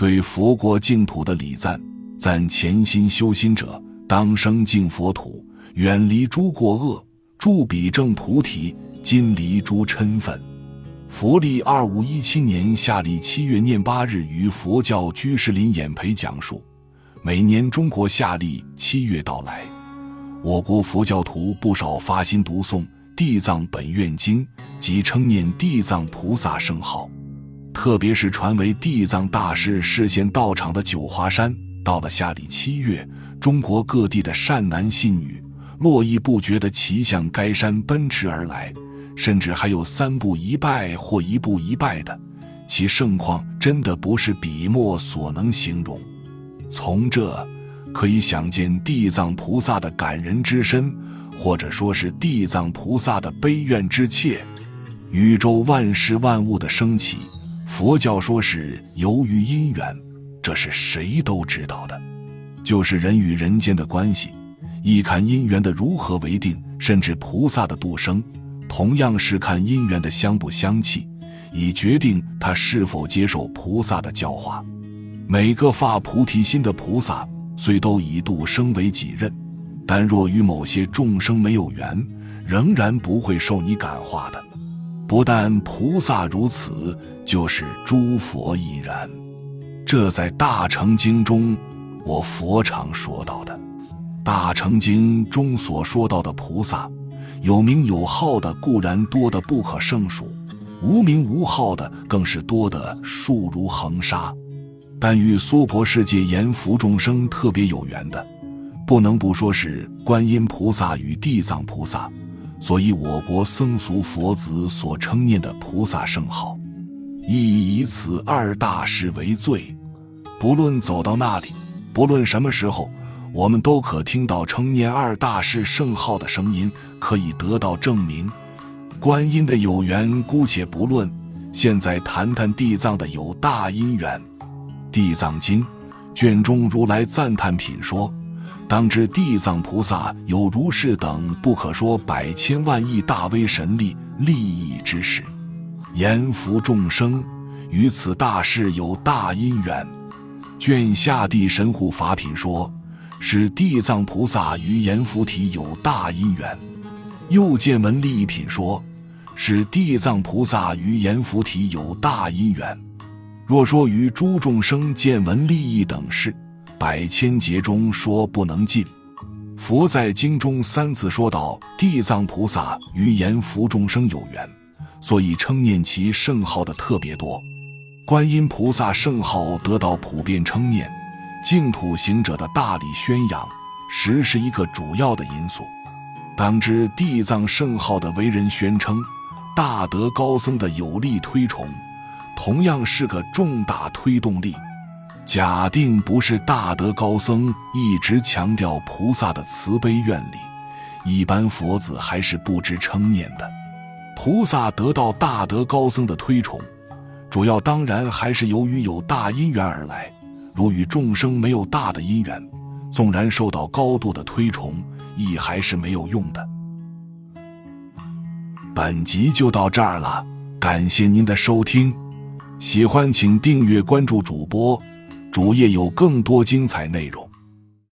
对佛国净土的礼赞，赞潜心修心者当生净佛土，远离诸过恶，助彼正菩提，今离诸嗔忿。佛历二五一七年夏历七月廿八日于佛教居士林演培讲述：每年中国夏历七月到来，我国佛教徒不少发心读诵《地藏本愿经》及称念地藏菩萨圣号。特别是传为地藏大师视线道场的九华山，到了夏历七月，中国各地的善男信女络绎不绝地齐向该山奔驰而来，甚至还有三步一拜或一步一拜的，其盛况真的不是笔墨所能形容。从这可以想见地藏菩萨的感人之深，或者说是地藏菩萨的悲怨之切。宇宙万事万物的升起。佛教说是由于因缘，这是谁都知道的，就是人与人间的关系，一看因缘的如何为定，甚至菩萨的度生，同样是看因缘的相不相契，以决定他是否接受菩萨的教化。每个发菩提心的菩萨，虽都以度生为己任，但若与某些众生没有缘，仍然不会受你感化的。不但菩萨如此。就是诸佛亦然，这在《大乘经》中，我佛常说到的，《大乘经》中所说到的菩萨，有名有号的固然多得不可胜数，无名无号的更是多得数如恒沙。但与娑婆世界阎浮众生特别有缘的，不能不说是观音菩萨与地藏菩萨，所以我国僧俗佛子所称念的菩萨圣号。亦以此二大事为最，不论走到那里，不论什么时候，我们都可听到称念二大事圣号的声音，可以得到证明。观音的有缘姑且不论，现在谈谈地藏的有大因缘。《地藏经》卷中如来赞叹品说：“当知地藏菩萨有如是等不可说百千万亿大威神力利益之事。”阎浮众生与此大事有大因缘。卷下地神护法品说，是地藏菩萨与阎浮提有大因缘。又见闻利益品说，是地藏菩萨与阎浮提有大因缘。若说于诸众生见闻利益等事，百千劫中说不能尽。佛在经中三次说到地藏菩萨与阎浮众生有缘。所以称念其圣号的特别多，观音菩萨圣号得到普遍称念，净土行者的大力宣扬，实是一个主要的因素。当知地藏圣号的为人宣称，大德高僧的有力推崇，同样是个重大推动力。假定不是大德高僧一直强调菩萨的慈悲愿力，一般佛子还是不知称念的。菩萨得到大德高僧的推崇，主要当然还是由于有大因缘而来。如与众生没有大的因缘，纵然受到高度的推崇，亦还是没有用的。本集就到这儿了，感谢您的收听，喜欢请订阅关注主播，主页有更多精彩内容。